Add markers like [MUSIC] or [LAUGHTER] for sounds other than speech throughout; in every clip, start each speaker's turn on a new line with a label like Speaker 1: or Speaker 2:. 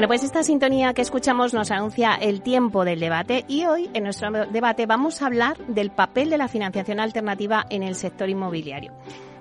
Speaker 1: Bueno, pues esta sintonía que escuchamos nos anuncia el tiempo del debate y hoy en nuestro debate vamos a hablar del papel de la financiación alternativa en el sector inmobiliario.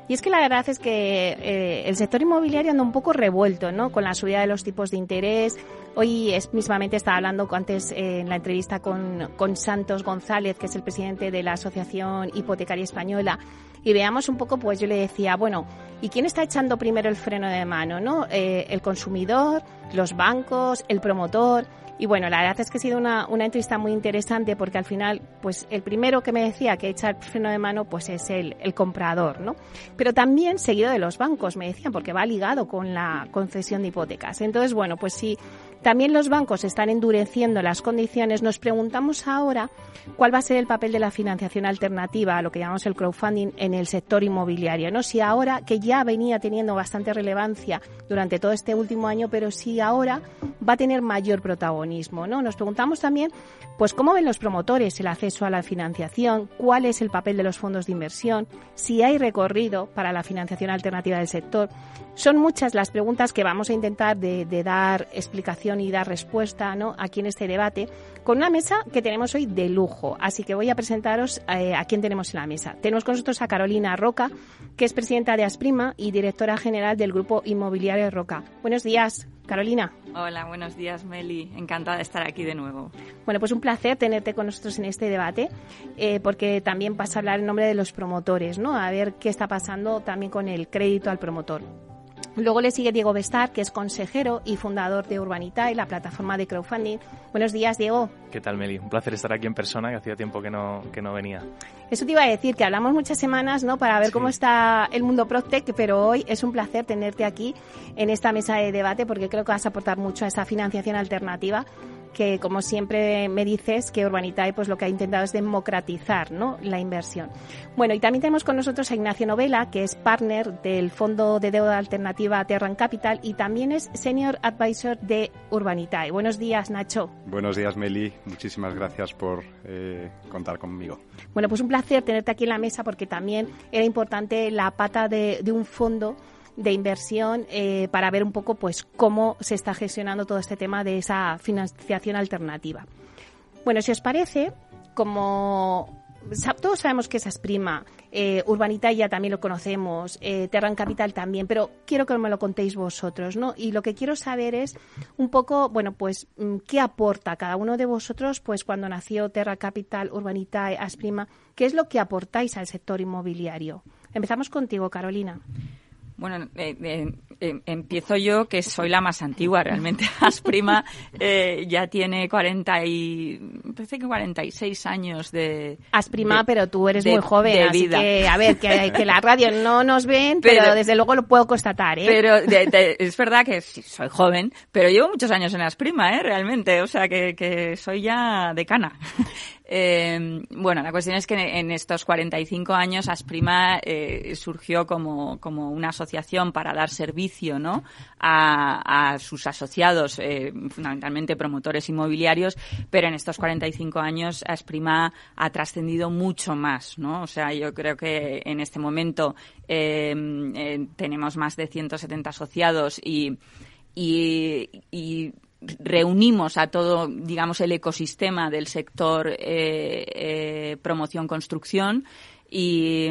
Speaker 1: Y es que la verdad es que eh, el sector inmobiliario anda un poco revuelto, ¿no? Con la subida de los tipos de interés. Hoy es, mismamente estaba hablando antes en la entrevista con, Santos González, que es el presidente de la Asociación Hipotecaria Española, y veamos un poco, pues yo le decía, bueno, ¿y quién está echando primero el freno de mano, no? Eh, el consumidor, los bancos, el promotor. Y bueno, la verdad es que ha sido una, una, entrevista muy interesante porque al final, pues el primero que me decía que echa el freno de mano, pues es el, el comprador, ¿no? Pero también seguido de los bancos, me decían, porque va ligado con la concesión de hipotecas. Entonces, bueno, pues sí. También los bancos están endureciendo las condiciones. Nos preguntamos ahora cuál va a ser el papel de la financiación alternativa, lo que llamamos el crowdfunding, en el sector inmobiliario. ¿no? Si ahora, que ya venía teniendo bastante relevancia durante todo este último año, pero si ahora va a tener mayor protagonismo. ¿no? Nos preguntamos también pues cómo ven los promotores el acceso a la financiación, cuál es el papel de los fondos de inversión, si hay recorrido para la financiación alternativa del sector. Son muchas las preguntas que vamos a intentar de dar explicación y dar respuesta ¿no? aquí en este debate con una mesa que tenemos hoy de lujo. Así que voy a presentaros eh, a quién tenemos en la mesa. Tenemos con nosotros a Carolina Roca, que es presidenta de Asprima y directora general del Grupo Inmobiliario Roca. Buenos días, Carolina.
Speaker 2: Hola, buenos días, Meli. Encantada de estar aquí de nuevo.
Speaker 1: Bueno, pues un placer tenerte con nosotros en este debate, eh, porque también vas a hablar en nombre de los promotores, ¿no? A ver qué está pasando también con el crédito al promotor. Luego le sigue Diego Bestar, que es consejero y fundador de Urbanitae, la plataforma de crowdfunding. Buenos días, Diego.
Speaker 3: ¿Qué tal, Meli? Un placer estar aquí en persona, que hacía tiempo que no, que no venía.
Speaker 1: Eso te iba a decir, que hablamos muchas semanas ¿no? para ver sí. cómo está el mundo PropTech, pero hoy es un placer tenerte aquí en esta mesa de debate porque creo que vas a aportar mucho a esa financiación alternativa que como siempre me dices que Urbanitae pues lo que ha intentado es democratizar ¿no? la inversión. Bueno, y también tenemos con nosotros a Ignacio Novela, que es partner del Fondo de Deuda Alternativa Terran Capital y también es Senior Advisor de Urbanitae. Buenos días, Nacho.
Speaker 4: Buenos días, Meli. Muchísimas gracias por eh, contar conmigo.
Speaker 1: Bueno, pues un placer tenerte aquí en la mesa porque también era importante la pata de, de un fondo de inversión eh, para ver un poco pues cómo se está gestionando todo este tema de esa financiación alternativa. Bueno, si os parece, como todos sabemos que esa es prima, eh, Urbanita ya también lo conocemos, eh, Terran Capital también, pero quiero que me lo contéis vosotros, ¿no? Y lo que quiero saber es un poco, bueno, pues, ¿qué aporta cada uno de vosotros, pues, cuando nació Terra Capital, Urbanita, Asprima? ¿Qué es lo que aportáis al sector inmobiliario? Empezamos contigo, Carolina.
Speaker 2: Bueno, eh, eh, eh, empiezo yo, que soy la más antigua realmente. [LAUGHS] Asprima eh, ya tiene 40 y, parece que 46 años de...
Speaker 1: Asprima, de, pero tú eres de, muy joven, así que, a ver, que, [LAUGHS] que, la radio no nos ven, pero, pero desde luego lo puedo constatar, ¿eh?
Speaker 2: Pero es verdad que sí, soy joven, pero llevo muchos años en Asprima, ¿eh? Realmente, o sea, que, que soy ya decana. Eh, bueno, la cuestión es que en estos 45 años Asprima eh, surgió como, como, una asociación para dar servicio ¿no? a, sus asociados, eh, fundamentalmente promotores inmobiliarios, pero en estos 45 años Asprima ha trascendido mucho más. ¿no? O sea, yo creo que en este momento tenemos más de 170 asociados y, y, y reunimos a todo, digamos, el ecosistema del sector eh, eh, promoción-construcción y,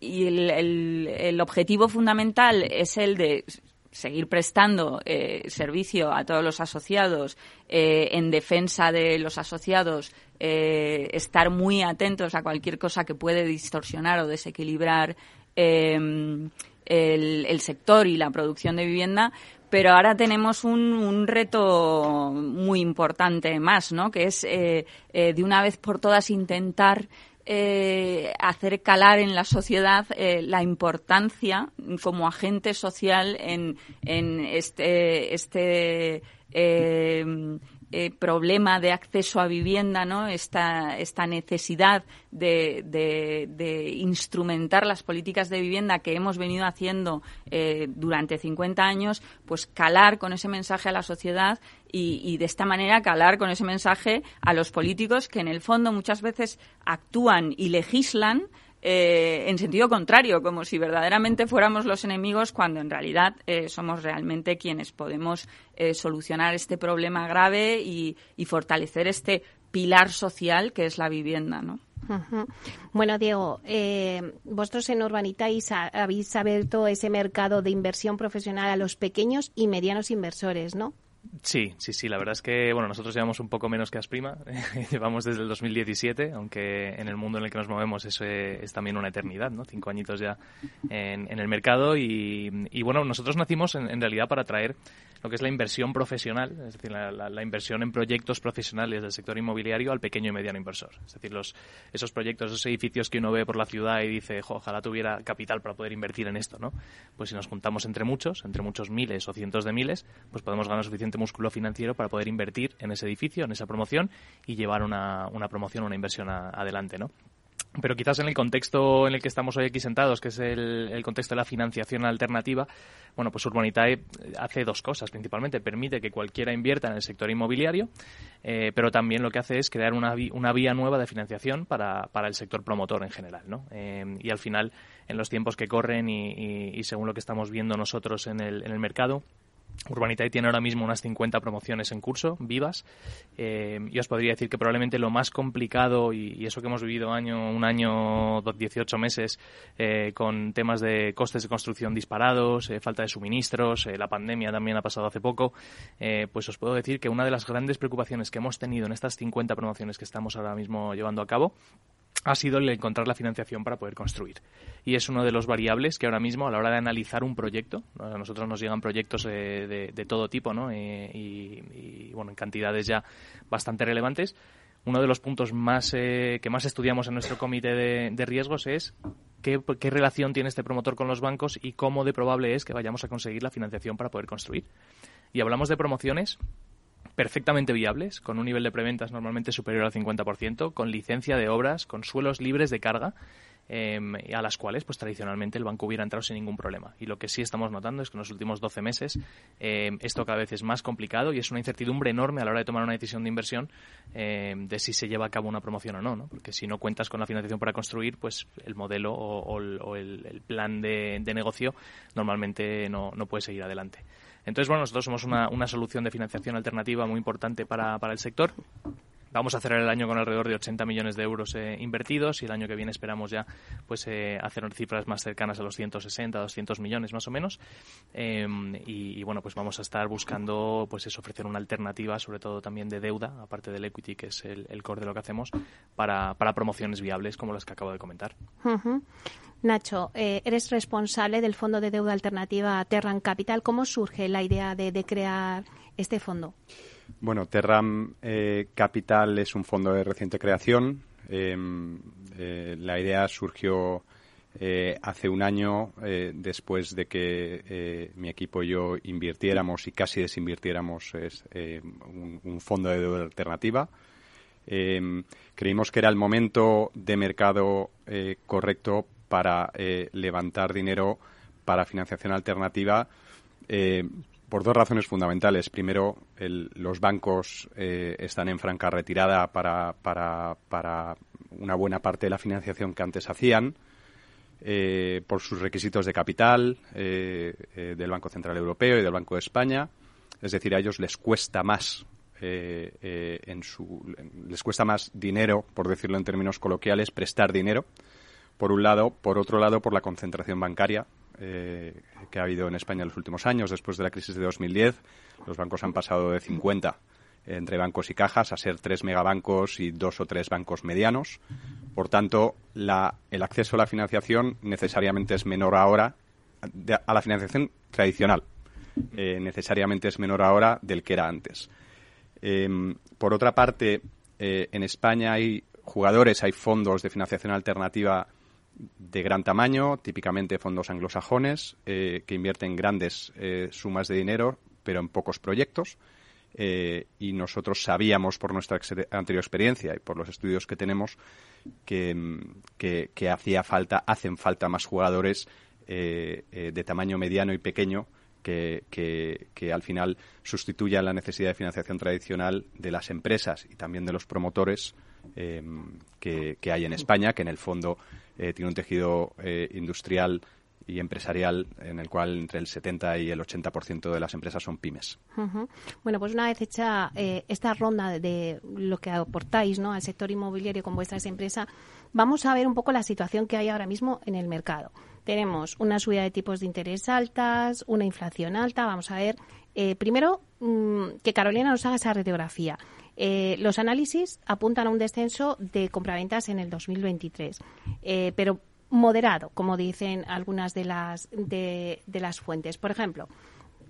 Speaker 2: y el, el, el, objetivo fundamental es el de seguir prestando eh, servicio a todos los asociados eh, en defensa de los asociados, eh, estar muy atentos a cualquier cosa que puede distorsionar o desequilibrar el, el sector y la producción de vivienda, pero ahora tenemos un, reto muy importante más, ¿no? Que es eh, eh, de una vez por todas intentar eh, hacer calar en la sociedad eh, la importancia como agente social en, en este, este eh, eh, problema de acceso a vivienda, ¿no? esta, esta necesidad de, de, instrumentar las políticas de vivienda que hemos venido haciendo eh, durante 50 años, pues calar con ese mensaje a la sociedad y, y, de esta manera calar con ese mensaje a los políticos que en el fondo muchas veces actúan y legislan eh, en sentido contrario, como si verdaderamente fuéramos los enemigos cuando en realidad eh, somos realmente quienes podemos eh, solucionar este problema grave y, fortalecer este pilar social que es la vivienda, ¿no?
Speaker 1: Bueno, Diego, vosotros en Urbanitais habéis abierto ese mercado de inversión profesional a los pequeños y medianos inversores, ¿no?
Speaker 3: Sí, sí, sí. La verdad es que bueno, nosotros llevamos un poco menos que Asprima. [LAUGHS] llevamos desde el 2017, aunque en el mundo en el que nos movemos eso es también una eternidad, ¿no? Cinco añitos ya en, el mercado y, bueno, nosotros nacimos en, realidad para traer lo que es la inversión profesional, es decir, la, inversión en proyectos profesionales del sector inmobiliario al pequeño y mediano inversor. Es decir, los, esos proyectos, esos edificios que uno ve por la ciudad y dice, ojalá tuviera capital para poder invertir en esto, ¿no? Pues si nos juntamos entre muchos, entre muchos miles o cientos de miles, pues podemos ganar suficiente músculo financiero para poder invertir en ese edificio, en esa promoción y llevar una, una promoción, una inversión adelante, ¿no? Pero quizás en el contexto en el que estamos hoy aquí sentados, que es el, contexto de la financiación alternativa, bueno, pues Urbanitae hace dos cosas principalmente. Permite que cualquiera invierta en el sector inmobiliario, eh, pero también lo que hace es crear una, una vía nueva de financiación para, para, el sector promotor en general. ¿no? Eh, y al final, en los tiempos que corren y, según lo que estamos viendo nosotros en el, en el mercado, Urbanitae tiene ahora mismo unas 50 promociones en curso, vivas. Eh, y os podría decir que probablemente lo más complicado, y, eso que hemos vivido año, un año, 18 meses, eh, con temas de costes de construcción disparados, eh, falta de suministros, la pandemia también ha pasado hace poco, pues os puedo decir que una de las grandes preocupaciones que hemos tenido en estas 50 promociones que estamos ahora mismo llevando a cabo ha sido el encontrar la financiación para poder construir. Y es uno de los variables que ahora mismo, a la hora de analizar un proyecto, a nosotros nos llegan proyectos de, todo tipo, ¿no? Eh, y, bueno, en cantidades ya bastante relevantes. Uno de los puntos más eh, que más estudiamos en nuestro comité de, riesgos es qué relación tiene este promotor con los bancos y cómo de probable es que vayamos a conseguir la financiación para poder construir. Y hablamos de promociones perfectamente viables, con un nivel de preventas normalmente superior al 50%, con licencia de obras, con suelos libres de carga, em, a las cuales pues tradicionalmente el banco hubiera entrado sin ningún problema. Y lo que sí estamos notando es que en los últimos 12 meses em, esto cada vez es más complicado y es una incertidumbre enorme a la hora de tomar una decisión de inversión em, de si se lleva a cabo una promoción o no, ¿no? Porque si no cuentas con la financiación para construir, pues el modelo o, el, plan de, negocio normalmente no puede seguir adelante. Entonces, bueno, nosotros somos una, una solución de financiación alternativa muy importante para, para el sector. Vamos a cerrar el año con alrededor de 80 millones de euros eh, invertidos y el año que viene esperamos ya pues eh, hacer cifras más cercanas a los 160, 200 millones más o menos. Em, y, bueno, pues vamos a estar buscando pues es ofrecer una alternativa, sobre todo también de deuda, aparte del equity, que es el, core de lo que hacemos, para, para promociones viables como las que acabo de comentar.
Speaker 1: Nacho, eh, eres responsable del Fondo de Deuda Alternativa Terran Capital. ¿Cómo surge la idea de, crear este fondo?
Speaker 4: Bueno, Terran eh, Capital es un fondo de reciente creación. Em, eh, la idea surgió hace un año después de que mi equipo y yo invirtiéramos y casi desinvirtiéramos un, un, fondo de deuda alternativa. Creímos que era el momento de mercado correcto para eh, levantar dinero para financiación alternativa eh, por dos razones fundamentales. Primero, los bancos eh, están en franca retirada para, para, para, una buena parte de la financiación que antes hacían. por sus requisitos de capital del Banco Central Europeo y del Banco de España. Es decir, a ellos les cuesta más les cuesta más dinero, por decirlo en términos coloquiales, prestar dinero por un lado, por otro lado, por la concentración bancaria eh, que ha habido en España en los últimos años. Después de la crisis de 2010, los bancos han pasado de 50 entre bancos y cajas a ser tres megabancos y dos o tres bancos medianos. Por tanto, el acceso a la financiación necesariamente es menor ahora, a la financiación tradicional, eh, necesariamente es menor ahora del que era antes. Em, por otra parte, eh, en España hay jugadores, hay fondos de financiación alternativa de gran tamaño, típicamente fondos anglosajones, que invierten grandes sumas de dinero, pero en pocos proyectos. y nosotros sabíamos por nuestra anterior experiencia y por los estudios que tenemos que, que, hacía falta, hacen falta más jugadores de tamaño mediano y pequeño que, que, al final sustituya la necesidad de financiación tradicional de las empresas y también de los promotores que, hay en España, que en el fondo eh, tiene un tejido eh, industrial y empresarial en el cual entre el 70 y el 80% de las empresas son pymes.
Speaker 1: Bueno, pues una vez hecha eh, esta ronda de lo que aportáis ¿no? al sector inmobiliario con vuestras empresas, vamos a ver un poco la situación que hay ahora mismo en el mercado tenemos una subida de tipos de interés altas, una inflación alta. Vamos a ver, eh, primero, mm, que Carolina nos haga esa radiografía. Eh, los análisis apuntan a un descenso de compraventas en el 2023, eh, pero moderado, como dicen algunas de las, de, las fuentes. Por ejemplo,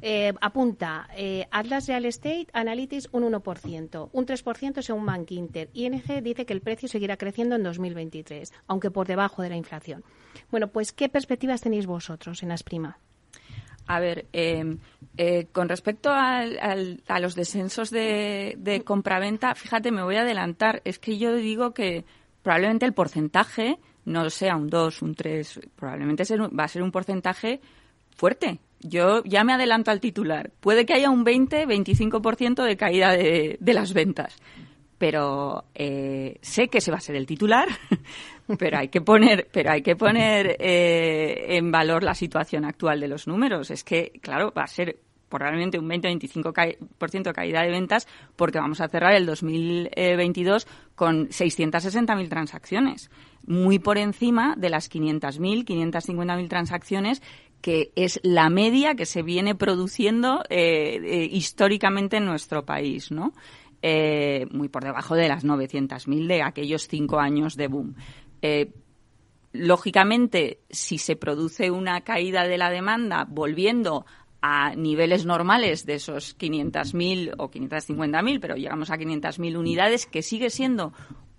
Speaker 1: eh, apunta eh, Atlas Real Estate Analytics un 1%, un 3% según Bank Inter. ING dice que el precio seguirá creciendo en 2023, aunque por debajo de la inflación. Bueno, pues ¿qué perspectivas tenéis vosotros en Asprima?
Speaker 2: A ver, em, eh, con respecto a los descensos de, de compraventa, fíjate, me voy a adelantar. Es que yo digo que probablemente el porcentaje no sea un 2, un 3, probablemente va a ser un porcentaje fuerte. Yo ya me adelanto al titular. Puede que haya un 20-25% de caída de, las ventas. Pero eh, sé que ese va a ser el titular, [LAUGHS] pero hay que poner, pero hay que poner eh, en valor la situación actual de los números. Es que, claro, va a ser probablemente un 20-25% de caída de ventas porque vamos a cerrar el 2022 con 660.000 transacciones, muy por encima de las 500.000, 550.000 transacciones que es la media que se viene produciendo eh, eh, históricamente en nuestro país, ¿no? Eh, muy por debajo de las 900.000 de aquellos cinco años de boom. lógicamente, si se produce una caída de la demanda volviendo a niveles normales de esos 500.000 o 550.000, pero llegamos a 500.000 unidades, que sigue siendo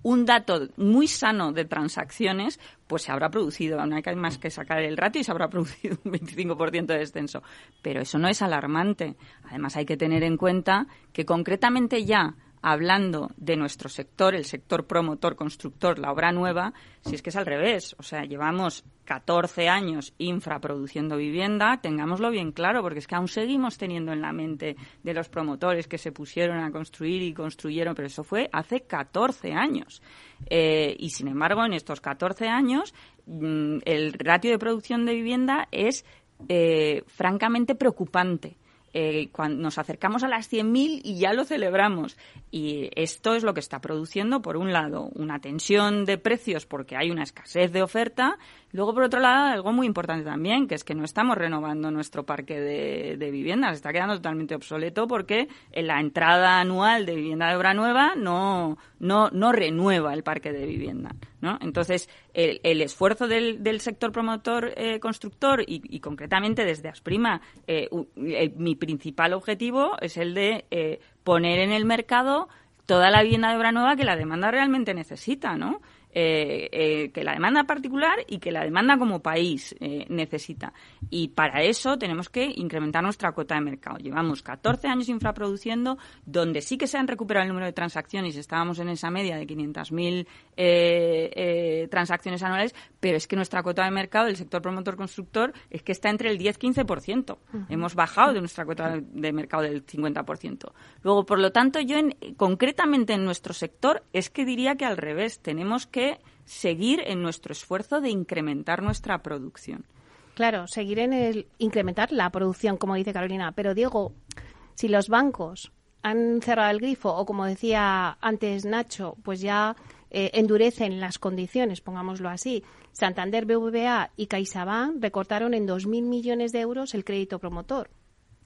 Speaker 2: un dato muy sano de transacciones, pues se habrá producido, no hay más que sacar el ratio y se habrá [LAUGHS] producido un 25% de descenso. Pero eso no es alarmante. Además, hay que tener en cuenta que concretamente ya hablando de nuestro sector, el sector promotor, constructor, la obra nueva, si es que es al revés. O sea, llevamos 14 años infraproduciendo vivienda, tengámoslo bien claro, porque es que aún seguimos teniendo en la mente de los promotores que se pusieron a construir y construyeron, pero eso fue hace 14 años. Eh, y sin embargo, en estos 14 años, mm, el ratio de producción de vivienda es eh, francamente preocupante. Eh, cuando nos acercamos a las 100.000 y ya lo celebramos. Y esto es lo que está produciendo, por un lado, una tensión de precios porque hay una escasez de oferta. Luego, por otro lado, algo muy importante también, que es que no estamos renovando nuestro parque de, viviendas. Está quedando totalmente obsoleto porque en la entrada anual de vivienda de obra nueva no, no, no renueva el parque de vivienda. ¿no? Entonces, el, esfuerzo del, sector promotor eh, constructor y, concretamente desde Asprima, eh, mi principal objetivo es el de eh, poner en el mercado toda la vivienda de obra nueva que la demanda realmente necesita, ¿no? Eh, eh, que la demanda particular y que la demanda como país eh, necesita. Y para eso tenemos que incrementar nuestra cuota de mercado. Llevamos 14 años infraproduciendo, donde sí que se han recuperado el número de transacciones, estábamos en esa media de 500.000 transacciones anuales, pero es que nuestra cuota de mercado del sector promotor constructor es que está entre el 10-15%. Hemos bajado de nuestra cuota de mercado del 50%. Luego, por lo tanto, yo en, concretamente en nuestro sector es que diría que al revés, tenemos que seguir en nuestro esfuerzo de incrementar nuestra producción.
Speaker 1: Claro, seguir en el incrementar la producción, como dice Carolina. Pero Diego, si los bancos han cerrado el grifo o como decía antes Nacho, pues ya eh, endurecen las condiciones, pongámoslo así. Santander, BBVA y CaixaBank recortaron en 2.000 millones de euros el crédito promotor.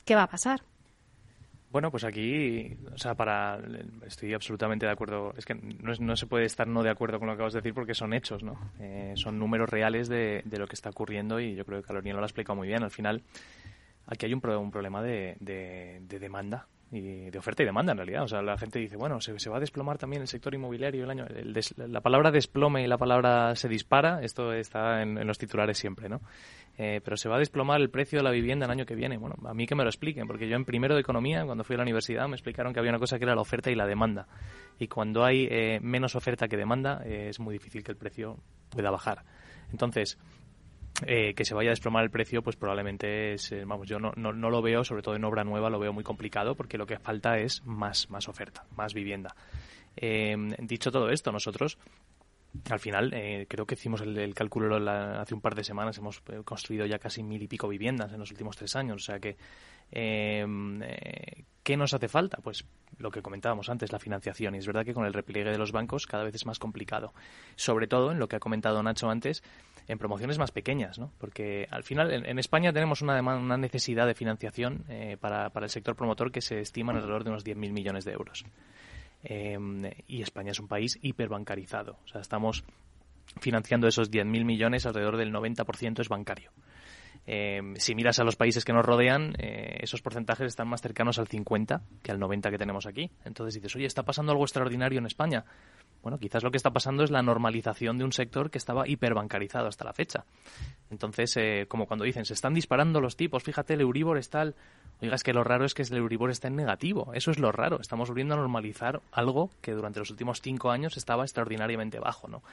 Speaker 1: ¿Qué va a pasar?
Speaker 3: Bueno, pues aquí, o sea, para, estoy absolutamente de acuerdo. Es que no, se puede estar no de acuerdo con lo que acabas de decir porque son hechos, ¿no? Eh, son números reales de, lo que está ocurriendo y yo creo que Carolina lo ha explicado muy bien. Al final, aquí hay un, un problema de, demanda y de oferta y demanda en realidad. O sea, la gente dice, bueno, se, va a desplomar también el sector inmobiliario el año. la palabra desplome y la palabra se dispara, esto está en, los titulares siempre, ¿no? Eh, pero se va a desplomar el precio de la vivienda el año que viene. Bueno, a mí que me lo expliquen, porque yo en primero de economía, cuando fui a la universidad, me explicaron que había una cosa que era la oferta y la demanda. Y cuando hay eh, menos oferta que demanda, eh, es muy difícil que el precio pueda bajar. Entonces, eh, que se vaya a desplomar el precio, pues probablemente es, eh, vamos, yo no, no, no, lo veo, sobre todo en obra nueva, lo veo muy complicado porque lo que falta es más, más oferta, más vivienda. Eh, dicho todo esto, nosotros al final, creo que hicimos el, cálculo hace un par de semanas, hemos construido ya casi mil y pico viviendas en los últimos tres años, o sea que ¿Qué nos hace falta? Pues lo que comentábamos antes, la financiación. Y es verdad que con el repliegue de los bancos cada vez es más complicado. Sobre todo en lo que ha comentado Nacho antes, en promociones más pequeñas, ¿no? Porque al final en, España tenemos una, una necesidad de financiación eh, para, para, el sector promotor que se estima en alrededor de unos 10.000 millones de euros. Em, y España es un país hiperbancarizado. O sea, estamos financiando esos 10.000 millones, alrededor del 90% es bancario. Em, si miras a los países que nos rodean, eh, esos porcentajes están más cercanos al 50 que al 90 que tenemos aquí. Entonces dices, oye, ¿está pasando algo extraordinario en España? Bueno, quizás lo que está pasando es la normalización de un sector que estaba hiperbancarizado hasta la fecha. Entonces, eh, como cuando dicen, se están disparando los tipos, fíjate, el Euribor está... El... Oiga, es que lo raro es que el Euribor está en negativo. Eso es lo raro. Estamos volviendo a normalizar algo que durante los últimos cinco años estaba extraordinariamente bajo, ¿no?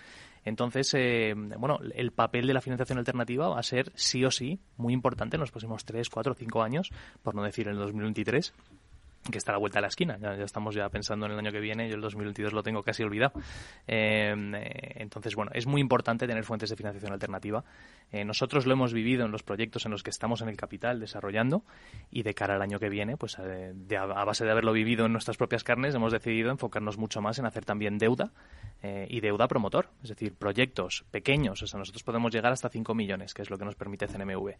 Speaker 3: Entonces, eh, bueno, el papel de la financiación alternativa va a ser sí o sí muy importante en los próximos tres, cuatro, cinco años, por no decir en el 2023 que está a la vuelta de la esquina. Ya, estamos ya pensando en el año que viene, yo el 2022 lo tengo casi olvidado. Em, eh, entonces, bueno, es muy importante tener fuentes de financiación alternativa. Eh, nosotros lo hemos vivido en los proyectos en los que estamos en el capital desarrollando y de cara al año que viene, pues eh, a base de haberlo vivido en nuestras propias carnes, hemos decidido enfocarnos mucho más en hacer también deuda y deuda promotor, es decir, proyectos pequeños. O sea, nosotros podemos llegar hasta 5 millones, que es lo que nos permite CNMV.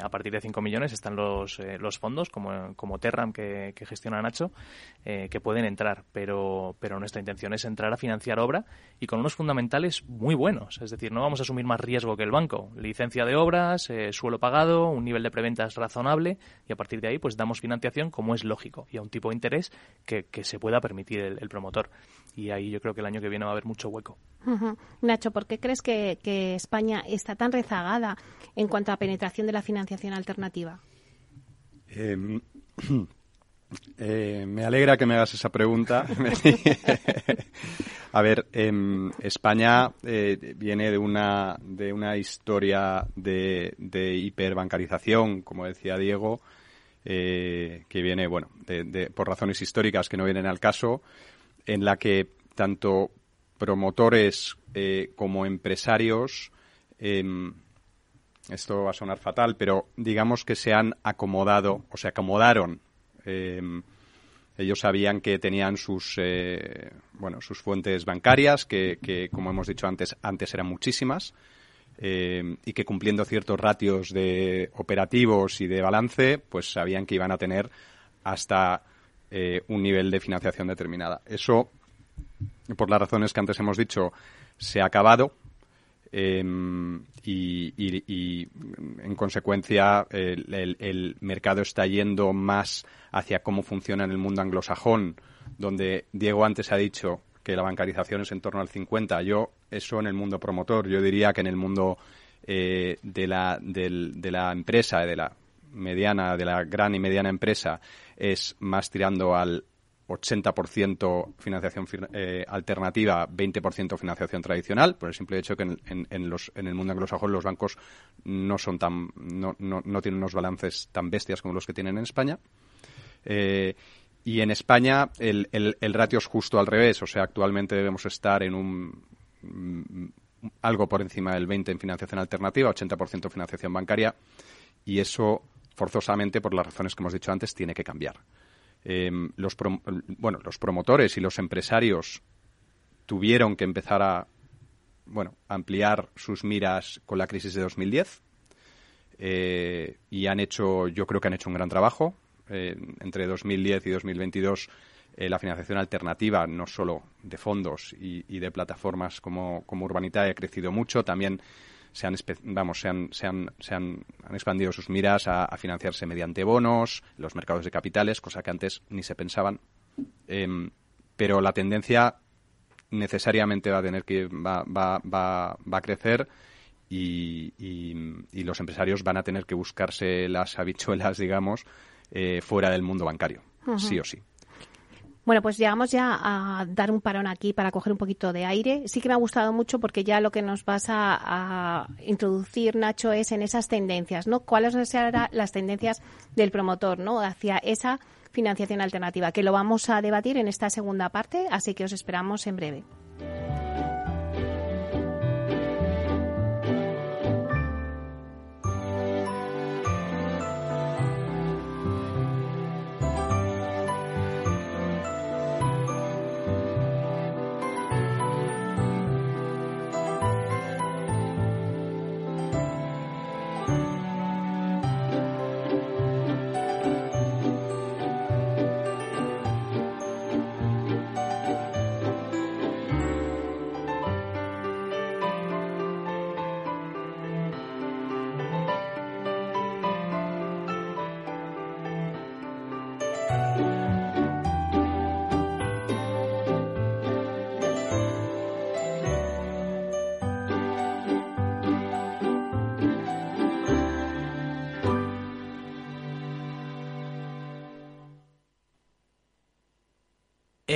Speaker 3: a partir de 5 millones están los, los fondos como, como Terram que, que gestiona Nacho, eh, que pueden entrar, pero, pero nuestra intención es entrar a financiar obra y con unos fundamentales muy buenos. Es decir, no vamos a asumir más riesgo que el banco. Licencia de obras, eh, suelo pagado, un nivel de preventas razonable y a partir de ahí pues damos financiación como es lógico y a un tipo de interés que, se pueda permitir el, promotor. Y ahí yo creo que el año que viene va a haber mucho hueco.
Speaker 1: Nacho, ¿por qué crees que, que España está tan rezagada en cuanto a penetración de la financiación alternativa?
Speaker 4: Eh, [CLEARS THROAT] [CLEARS THROAT] Eh, me alegra que me hagas esa pregunta. [LAUGHS] A ver, em, España eh, viene de una, de una historia de, hiperbancarización, como decía Diego, eh, que viene, bueno, de, por razones históricas que no vienen al caso, en la que tanto promotores como empresarios, em, esto va a sonar fatal, pero digamos que se han acomodado o se acomodaron eh, ellos sabían que tenían sus, eh, bueno, sus fuentes bancarias, que, como hemos dicho antes, antes eran muchísimas, eh, y que cumpliendo ciertos ratios de operativos y de balance, pues sabían que iban a tener hasta un nivel de financiación determinada. Eso, por las razones que antes hemos dicho, se ha acabado. Em, y, en consecuencia el, mercado está yendo más hacia cómo funciona en el mundo anglosajón, donde Diego antes ha dicho que la bancarización es en torno al 50. Yo eso en el mundo promotor, yo diría que en el mundo eh, de, la, de la empresa, de la mediana, de la gran y mediana empresa, es más tirando al 80% financiación eh, alternativa, 20% financiación tradicional, por el simple hecho que en, los, en el mundo anglosajón los bancos no son tan no, no, no, tienen unos balances tan bestias como los que tienen en España. Eh, y en España el, el, el, ratio es justo al revés, o sea, actualmente debemos estar en un mm, algo por encima del 20 en financiación alternativa, 80% financiación bancaria, y eso forzosamente, por las razones que hemos dicho antes, tiene que cambiar. Em, los, bueno, los promotores y los empresarios tuvieron que empezar a bueno, ampliar sus miras con la crisis de 2010 eh, y han hecho, yo creo que han hecho un gran trabajo. Entre 2010 y 2022 eh, la financiación alternativa, no solo de fondos y, de plataformas como, como Urbanita, ha crecido mucho. También se han, vamos, se han, se han, se han, expandido sus miras a, financiarse mediante bonos, los mercados de capitales, cosa que antes ni se pensaban. Em, pero la tendencia necesariamente va a tener que va, va, va, va a crecer y, y, los empresarios van a tener que buscarse las habichuelas, [LAUGHS] digamos, eh, fuera del mundo bancario, sí o sí.
Speaker 1: Bueno, pues llegamos ya a dar un parón aquí para coger un poquito de aire. Sí que me ha gustado mucho porque ya lo que nos vas a, introducir, Nacho, es en esas tendencias, ¿no? ¿Cuáles serán las tendencias del promotor, ¿no? Hacia esa financiación alternativa, que lo vamos a debatir en esta segunda parte, así que os esperamos en breve.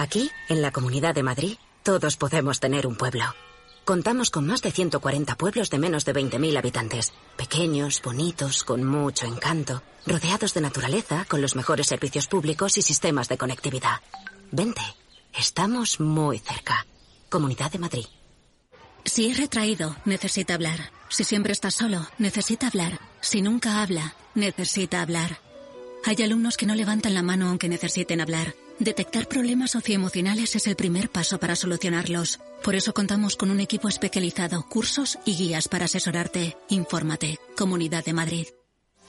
Speaker 5: Aquí, en la Comunidad de Madrid, todos podemos tener un pueblo. Contamos con más de 140 pueblos de menos de 20.000 habitantes. Pequeños, bonitos, con mucho encanto, rodeados de naturaleza, con los mejores servicios públicos y sistemas de conectividad. Vente, estamos muy cerca. Comunidad de Madrid.
Speaker 6: Si es retraído, necesita hablar. Si siempre está solo, necesita hablar. Si nunca habla, necesita hablar. Hay alumnos que no levantan la mano aunque necesiten hablar. Detectar problemas socioemocionales es el primer paso para solucionarlos. Por eso contamos con un equipo especializado, cursos y guías para asesorarte. Infórmate. Comunidad de Madrid.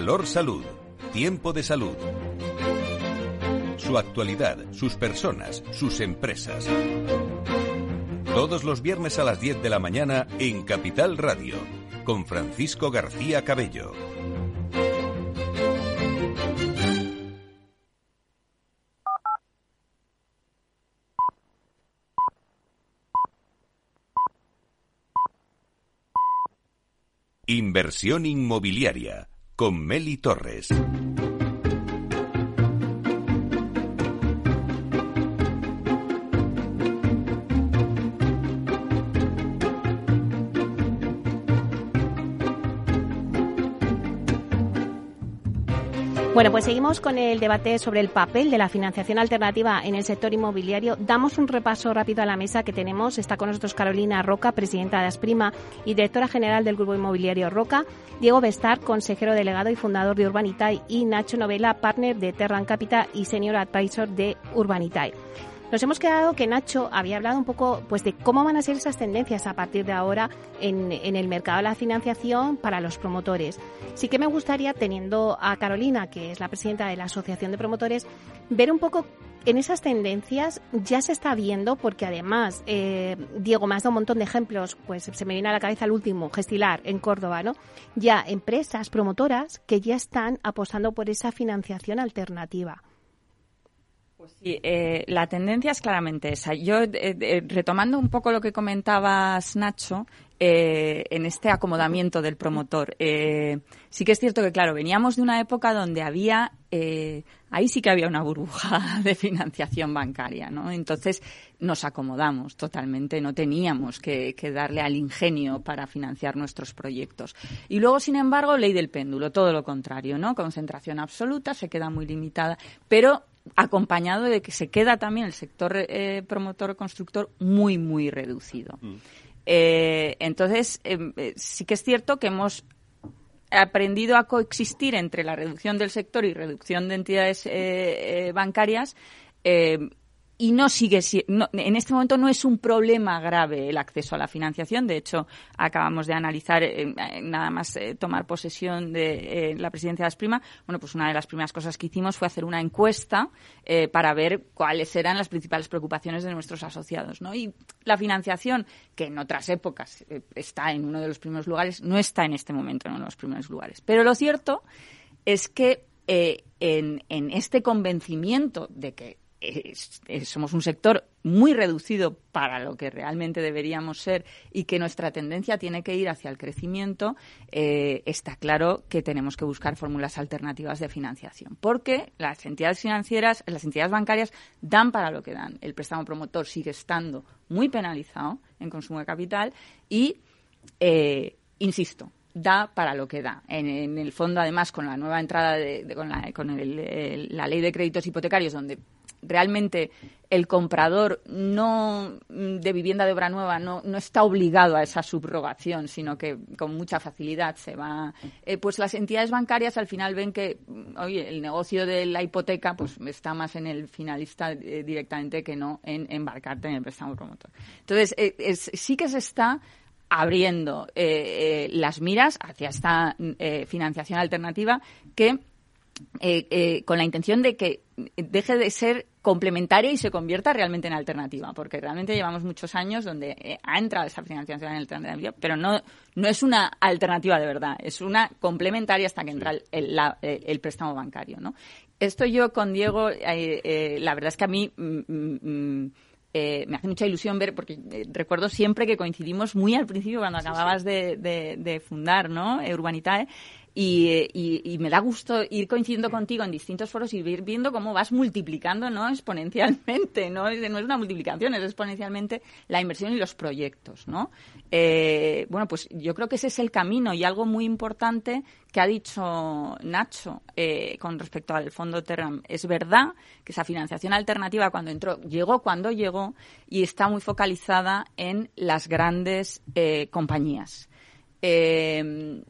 Speaker 7: Valor Salud. Tiempo de salud. Su actualidad, sus personas, sus empresas. Todos los viernes a las 10 de la mañana en Capital Radio, con Francisco García Cabello. Inversión inmobiliaria con Meli Torres.
Speaker 1: Bueno, pues seguimos con el debate sobre el papel de la financiación alternativa en el sector inmobiliario. Damos un repaso rápido a la mesa que tenemos. Está con nosotros Carolina Roca, presidenta de Asprima y directora general del Grupo Inmobiliario Roca, Diego Bestar, consejero delegado y fundador de Urbanitae y Nacho Novela, partner de Terran Capital y senior advisor de Urbanitae. Nos hemos quedado que Nacho había hablado un poco pues de cómo van a ser esas tendencias a partir de ahora en, el mercado de la financiación para los promotores. Sí que me gustaría, teniendo a Carolina, que es la presidenta de la Asociación de Promotores, ver un poco en esas tendencias ya se está viendo, porque además, eh, Diego, me has dado un montón de ejemplos, pues se me viene a la cabeza el último, Gestilar, en Córdoba, ¿no? Ya empresas promotoras que ya están apostando por esa financiación alternativa.
Speaker 2: Pues sí, eh, la tendencia es claramente esa. Yo, eh, eh, retomando un poco lo que comentabas, Nacho, en este acomodamiento del promotor, sí que es cierto que, claro, veníamos de una época donde había, ahí sí que había una burbuja [LAUGHS] de financiación bancaria, ¿no? Entonces nos acomodamos totalmente, no teníamos que, que darle al ingenio para financiar nuestros proyectos. Y luego, sin embargo, ley del péndulo, todo lo contrario, ¿no? Concentración absoluta, se queda muy limitada, pero acompañado de que se queda también el sector eh, promotor constructor muy, muy reducido. Mm. Eh, entonces, em, eh, sí que es cierto que hemos aprendido a coexistir entre la reducción del sector y reducción de entidades bancarias y no sigue en este momento no es un problema grave el acceso a la financiación. De hecho acabamos de analizar eh, nada más eh, tomar posesión de eh, la presidencia de Asprima bueno pues una de las primeras cosas que hicimos fue hacer una encuesta para ver cuáles eran las principales preocupaciones de nuestros asociados no y la financiación que en otras épocas está en uno de los primeros lugares no está en este momento en uno de los primeros lugares. Pero lo cierto es que en, en este convencimiento de que somos un sector muy reducido para lo que realmente deberíamos ser y que nuestra tendencia tiene que ir hacia el crecimiento, eh, está claro que tenemos que buscar fórmulas alternativas de financiación. Porque las entidades financieras, las entidades bancarias dan para lo que dan. El préstamo promotor sigue estando muy penalizado en consumo de capital y, eh, insisto, da para lo que da. En, el fondo, además, con la nueva entrada de, con, la, con la ley de créditos hipotecarios, donde realmente el comprador no de vivienda de obra nueva no, no está obligado a esa subrogación, sino que con mucha facilidad se va. Eh, pues las entidades bancarias al final ven que, oye, el negocio de la hipoteca pues está más en el finalista eh, directamente que no en embarcarte en el préstamo promotor. Entonces, eh, sí que se está abriendo las miras hacia esta financiación alternativa que con la intención de que deje de ser complementaria y se convierta realmente en alternativa, porque realmente llevamos muchos años donde eh, ha entrado esa financiación en alternativa, pero no, no es una alternativa de verdad, es una complementaria hasta que entra el, el, préstamo bancario. ¿no? Esto yo con Diego, eh, eh, la verdad es que a mí... Mm, mm, mm, me hace mucha ilusión ver, porque recuerdo siempre que coincidimos muy al principio cuando acababas De, de, fundar ¿no? Urbanitae, y, me da gusto ir coincidiendo contigo en distintos foros y ir viendo cómo vas multiplicando no exponencialmente no no es una multiplicación es exponencialmente la inversión y los proyectos no eh, bueno pues yo creo que ese es el camino y algo muy importante que ha dicho Nacho eh, con respecto al fondo Terram. Es verdad que esa financiación alternativa cuando entró llegó cuando llegó y está muy focalizada en las grandes eh, compañías. Eh,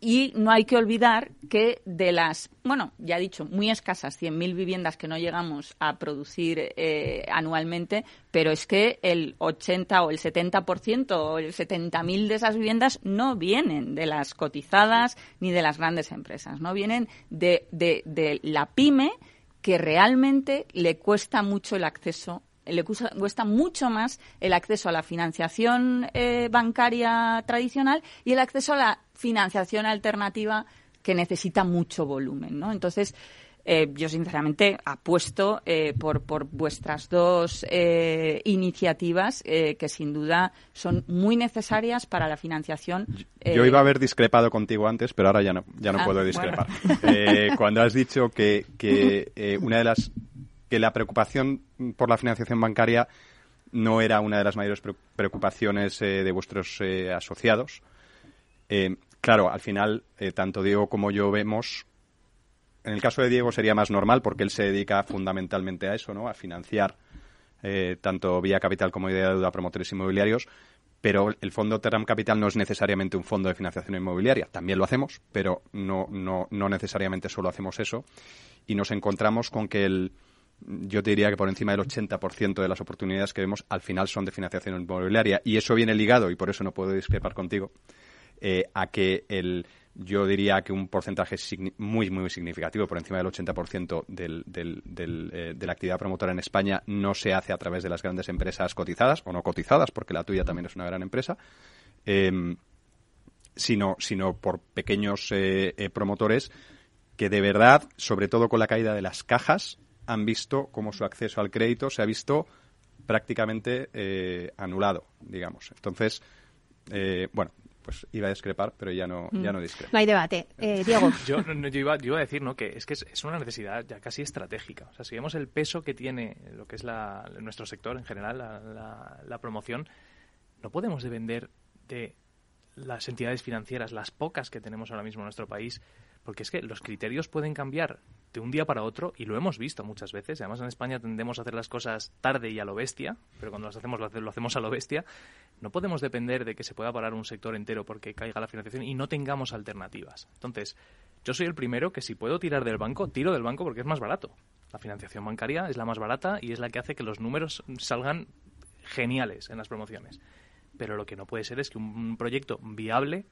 Speaker 2: y no hay que olvidar que de las, bueno, ya he dicho, muy escasas 100.000 viviendas que no llegamos a producir eh, anualmente, pero es que el 80 o el 70% o el 70.000 de esas viviendas no vienen de las cotizadas ni de las grandes empresas, no vienen de, de, de la pyme que realmente le cuesta mucho el acceso le cuesta mucho más el acceso a la financiación eh, bancaria tradicional y el acceso a la financiación alternativa que necesita mucho volumen, ¿no? Entonces, eh, yo sinceramente apuesto eh, por, por vuestras dos eh, iniciativas que sin duda son muy necesarias para la financiación.
Speaker 4: Yo iba a haber discrepado contigo antes, pero ahora ya no, ya no
Speaker 2: Ah,
Speaker 4: puedo discrepar. cuando has dicho que, que una de las que la preocupación por la financiación bancaria no era una de las mayores pre- preocupaciones eh, de vuestros eh, asociados. Eh, claro, al final, tanto Diego como yo vemos. En el caso de Diego sería más normal porque él se dedica fundamentalmente a eso, ¿no? A financiar tanto vía capital como vía deuda promotores inmobiliarios. Pero el fondo Terram Capital no es necesariamente un fondo de financiación inmobiliaria. También lo hacemos, pero no necesariamente solo hacemos eso. Y nos encontramos con que el, yo te diría que por encima del 80% de las oportunidades que vemos al final son de financiación inmobiliaria. Y eso viene ligado, y por eso no puedo discrepar contigo, eh, a que el, yo diría que un porcentaje muy, muy significativo, por encima del 80% del, del, eh, de la actividad promotora en España, no se hace a través de las grandes empresas cotizadas o no cotizadas, porque la tuya también es una gran empresa. em, sino, sino por pequeños eh, promotores que de verdad, sobre todo con la caída de las cajas, han visto cómo su acceso al crédito se ha visto prácticamente eh, anulado, digamos. Entonces, eh, bueno, pues iba a discrepar, pero ya no, ya no discrepo.
Speaker 1: No hay debate. Eh, Diego. [LAUGHS]
Speaker 3: Yo, no, no, yo, iba, yo iba a decir ¿no? que es que es, es una necesidad ya casi estratégica. O sea, si vemos el peso que tiene lo que es la, nuestro sector en general, la, la- la promoción, no podemos depender de las entidades financieras, las pocas que tenemos ahora mismo en nuestro país, porque es que los criterios pueden cambiar de un día para otro y lo hemos visto muchas veces. Además, en España tendemos a hacer las cosas tarde y a lo bestia, pero cuando las hacemos lo, hace- lo hacemos a lo bestia. No podemos depender de que se pueda parar un sector entero porque caiga la financiación y no tengamos alternativas. Entonces, yo soy el primero que si puedo tirar del banco, tiro del banco porque es más barato. La financiación bancaria es la más barata y es la que hace que los números salgan geniales en las promociones. Pero lo que no puede ser es que un proyecto viable,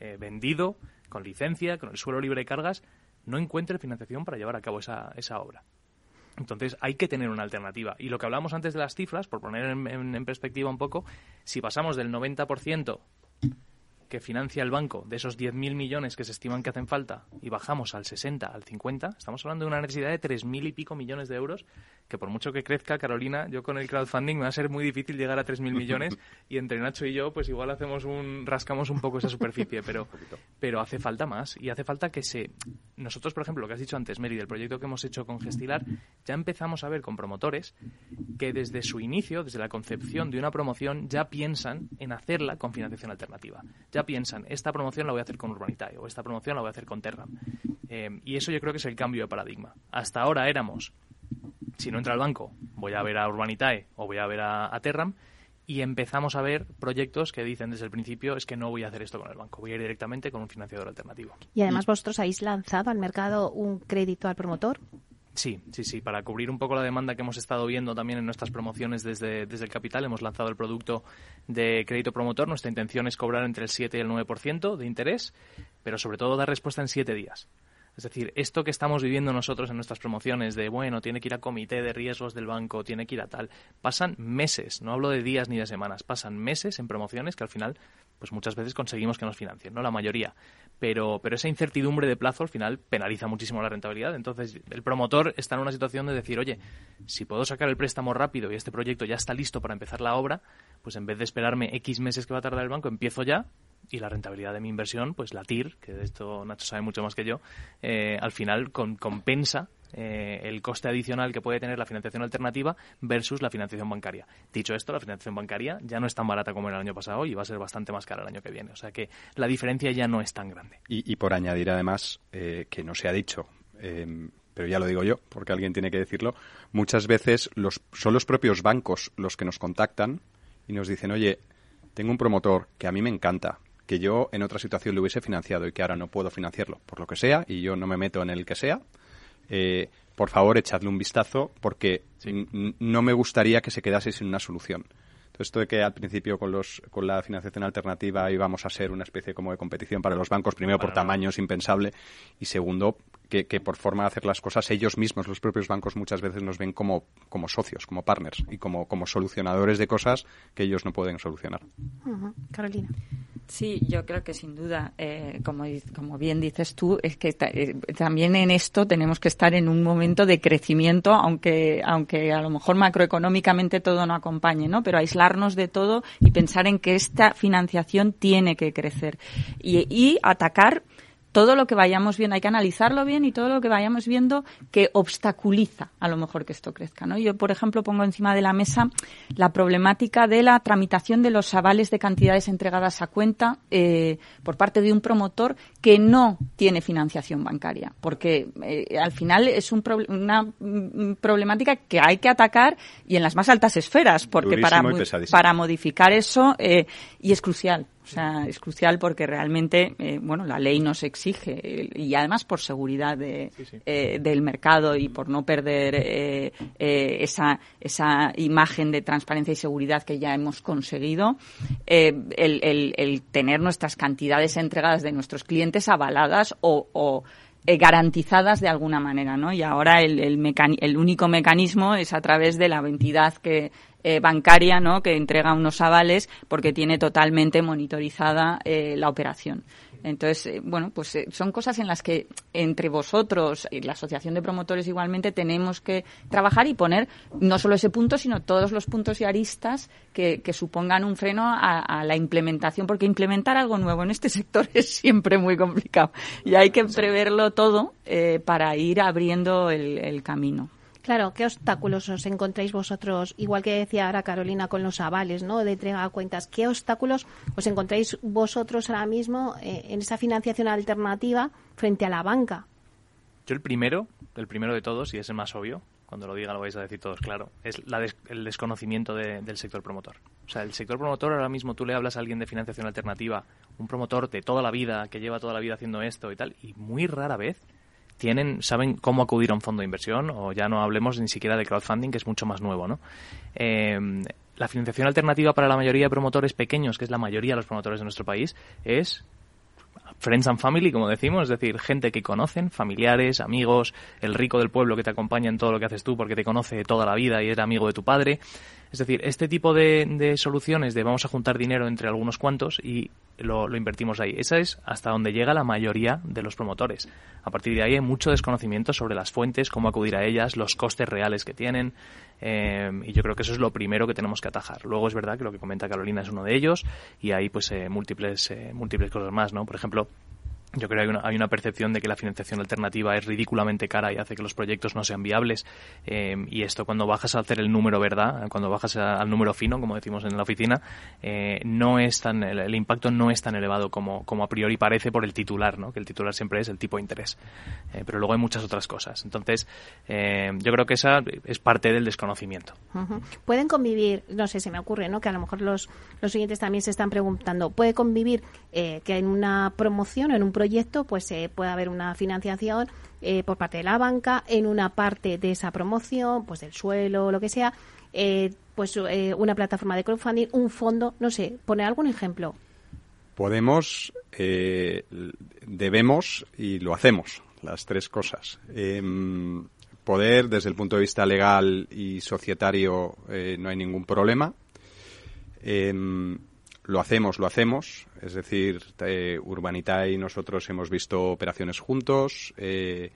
Speaker 3: eh, vendido, con licencia, con el suelo libre de cargas, no encuentre financiación para llevar a cabo esa, esa obra. Entonces hay que tener una alternativa. Y lo que hablamos antes de las cifras, por poner en, en- en perspectiva un poco, si pasamos del 90% que financia el banco de esos 10.000 millones que se estiman que hacen falta y bajamos al 60, al 50, estamos hablando de una necesidad de 3.000 y pico millones de euros que por mucho que crezca, Carolina, yo con el crowdfunding me va a ser muy difícil llegar a 3.000 millones [LAUGHS] y entre Nacho y yo pues igual hacemos un rascamos un poco esa superficie, [LAUGHS] pero pero hace falta más y hace falta que se nosotros, por ejemplo, lo que has dicho antes, Mary, del proyecto que hemos hecho con Gestilar, ya empezamos a ver con promotores que desde su inicio, desde la concepción de una promoción, ya piensan en hacerla con financiación alternativa. Ya piensan, esta promoción la voy a hacer con Urbanitae o esta promoción la voy a hacer con Terram. Eh, y eso yo creo que es el cambio de paradigma. Hasta ahora éramos, si no entra el banco, voy a ver a Urbanitae o voy a ver a, a Terram. Y empezamos a ver proyectos que dicen desde el principio es que no voy a hacer esto con el banco, voy a ir directamente con un financiador alternativo.
Speaker 1: Y además vosotros habéis lanzado al mercado un crédito al promotor.
Speaker 3: Sí, sí, sí. Para cubrir un poco la demanda que hemos estado viendo también en nuestras promociones desde, desde el capital, hemos lanzado el producto de crédito promotor. Nuestra intención es cobrar entre el 7 y el 9% de interés, pero sobre todo dar respuesta en 7 días. Es decir, esto que estamos viviendo nosotros en nuestras promociones de, bueno, tiene que ir a comité de riesgos del banco, tiene que ir a tal, pasan meses, no hablo de días ni de semanas, pasan meses en promociones que al final, pues muchas veces conseguimos que nos financien, ¿no? La mayoría. Pero, pero esa incertidumbre de plazo al final penaliza muchísimo la rentabilidad. Entonces, el promotor está en una situación de decir, oye, si puedo sacar el préstamo rápido y este proyecto ya está listo para empezar la obra, pues en vez de esperarme X meses que va a tardar el banco, empiezo ya y la rentabilidad de mi inversión, pues la TIR, que de esto Nacho sabe mucho más que yo, eh, al final compensa eh, el coste adicional que puede tener la financiación alternativa versus la financiación bancaria. Dicho esto, la financiación bancaria ya no es tan barata como era el año pasado y va a ser bastante más cara el año que viene. O sea que la diferencia ya no es tan grande.
Speaker 4: Y, por añadir además, eh, que no se ha dicho, eh, pero ya lo digo yo, porque alguien tiene que decirlo, muchas veces los, son los propios bancos los que nos contactan y nos dicen, oye, tengo un promotor que a mí me encanta, que yo en otra situación lo hubiese financiado y que ahora no puedo financiarlo, por lo que sea, y yo no me meto en el que sea. eh, por favor, echadle un vistazo porque no me gustaría que se quedase sin una solución. Entonces, esto de que al principio con, los, con la financiación alternativa íbamos a ser una especie como de competición para los bancos, primero por
Speaker 3: Para
Speaker 4: tamaño es impensable y segundo que, que, por forma de hacer las cosas, ellos mismos, los propios bancos, muchas veces nos ven como, como socios, como partners y como, como solucionadores de cosas que ellos no pueden solucionar.
Speaker 1: Carolina.
Speaker 2: Sí, yo creo que sin duda, eh, como, como bien dices tú, es que eh, también en esto tenemos que estar en un momento de crecimiento, aunque, aunque a lo mejor macroeconómicamente todo no acompañe, ¿no? Pero aislarnos de todo y pensar en que esta financiación tiene que crecer y, y atacar todo lo que vayamos viendo, hay que analizarlo bien y todo lo que vayamos viendo que obstaculiza a lo mejor que esto crezca. ¿no? Yo, por ejemplo, pongo encima de la mesa la problemática de la tramitación de los avales de cantidades entregadas a cuenta eh, por parte de un promotor que no tiene financiación bancaria, porque eh, al final es un una problemática que hay que atacar y en las más altas esferas, porque para, para modificar eso eh, y es crucial. O sea, es crucial porque realmente, eh, bueno, la ley nos exige y además por seguridad de, eh, del mercado y por no perder eh, eh, esa, esa imagen de transparencia y seguridad que ya hemos conseguido, el, el, el, tener nuestras cantidades entregadas de nuestros clientes avaladas o, o garantizadas de alguna manera, ¿no? Y ahora el, el, el único mecanismo es a través de la entidad que eh, bancaria, ¿no? Que entrega unos avales porque tiene totalmente monitorizada eh, la operación. Entonces, eh, bueno, pues eh, son cosas en las que entre vosotros y la Asociación de Promotores igualmente tenemos que trabajar y poner no solo ese punto, sino todos los puntos y aristas que, que supongan un freno a, a, la implementación, porque implementar algo nuevo en este sector [LAUGHS] es siempre muy complicado y hay que preverlo todo eh, para ir abriendo el, el camino.
Speaker 1: Claro, ¿qué obstáculos os encontráis vosotros? Igual que decía ahora Carolina con los avales, ¿no? De entrega a cuentas. ¿Qué obstáculos os encontráis vosotros ahora mismo eh, en esa financiación alternativa frente a la banca?
Speaker 3: Yo el primero, el primero de todos, y es el más obvio, cuando lo diga lo vais a decir todos claro, es la des el desconocimiento de, del sector promotor. O sea, el sector promotor ahora mismo tú le hablas a alguien de financiación alternativa, un promotor de toda la vida, que lleva toda la vida haciendo esto y tal, y muy rara vez tienen, saben cómo acudir a un fondo de inversión, o ya no hablemos ni siquiera de crowdfunding, que es mucho más nuevo, ¿no? Eh, la financiación alternativa para la mayoría de promotores pequeños, que es la mayoría de los promotores de nuestro país, es friends and family, como decimos, es decir, gente que conocen, familiares, amigos, el rico del pueblo que te acompaña en todo lo que haces tú porque te conoce toda la vida y era amigo de tu padre. Es decir, este tipo de, soluciones de vamos a juntar dinero entre algunos cuantos y lo, lo, invertimos ahí. Esa es hasta donde llega la mayoría de los promotores. A partir de ahí hay mucho desconocimiento sobre las fuentes, cómo acudir a ellas, los costes reales que tienen. Eh, y yo creo que eso es lo primero que tenemos que atajar. Luego es verdad que lo que comenta Carolina es uno de ellos y hay pues eh, múltiples, eh, múltiples cosas más, ¿no? Por ejemplo, yo creo que hay una, percepción de que la financiación alternativa es ridículamente cara y hace que los proyectos no sean viables. Eh, y esto cuando bajas a hacer el número verdad, cuando bajas al número fino, como decimos en la oficina, eh, no es tan, el, impacto no es tan elevado como, como a priori parece por el titular, ¿no? que el titular siempre es el tipo de interés. Eh, pero luego hay muchas otras cosas. Entonces, yo creo que esa es parte del desconocimiento.
Speaker 1: Pueden convivir, no sé, se me ocurre, ¿no? que a lo mejor los, los oyentes también se están preguntando, ¿puede convivir que en una promoción o en un pues eh, puede haber una financiación eh, por parte de la banca en una parte de esa promoción pues del suelo lo que sea eh, pues una plataforma de crowdfunding un fondo no sé poner algún ejemplo.
Speaker 4: Podemos debemos y lo hacemos las tres cosas. Em, poder desde el punto de vista legal y societario no hay ningún problema. Em, lo hacemos, lo hacemos. Es decir, eh, Urbanita y nosotros hemos visto operaciones juntos eh,